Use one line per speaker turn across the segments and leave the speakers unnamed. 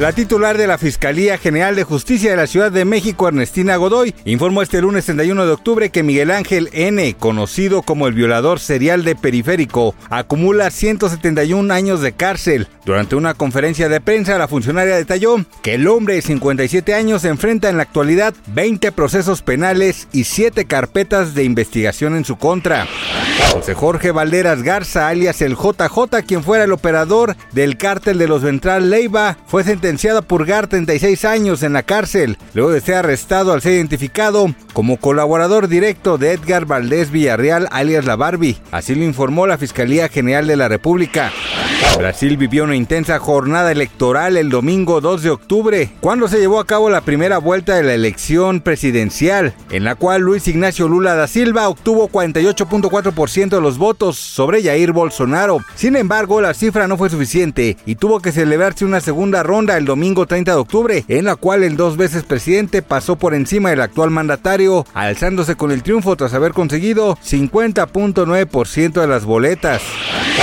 La titular de la Fiscalía General de Justicia de la Ciudad de México, Ernestina Godoy, informó este lunes 31 de octubre que Miguel Ángel N., conocido como el violador serial de Periférico, acumula 171 años de cárcel. Durante una conferencia de prensa, la funcionaria detalló que el hombre de 57 años enfrenta en la actualidad 20 procesos penales y 7 carpetas de investigación en su contra. José Jorge Valderas Garza, alias el JJ, quien fuera el operador del cártel de los Ventral Leiva, fue sentenciado a purgar 36 años en la cárcel, luego de ser arrestado al ser identificado como colaborador directo de Edgar Valdés Villarreal, alias La Barbie. Así lo informó la Fiscalía General de la República. Brasil vivió una intensa jornada electoral el domingo 2 de octubre, cuando se llevó a cabo la primera vuelta de la elección presidencial, en la cual Luis Ignacio Lula da Silva obtuvo 48.4% de los votos sobre Jair Bolsonaro. Sin embargo, la cifra no fue suficiente y tuvo que celebrarse una segunda ronda el domingo 30 de octubre, en la cual el dos veces presidente pasó por encima del actual mandatario, alzándose con el triunfo tras haber conseguido 50.9% de las boletas.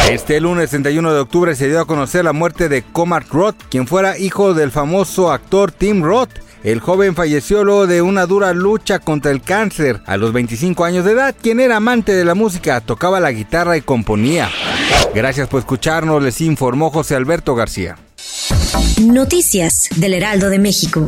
Este lunes 31 de octubre se dio a conocer la muerte de Comart Roth, quien fuera hijo del famoso actor Tim Roth. El joven falleció luego de una dura lucha contra el cáncer a los 25 años de edad, quien era amante de la música, tocaba la guitarra y componía. Gracias por escucharnos, les informó José Alberto García.
Noticias del Heraldo de México.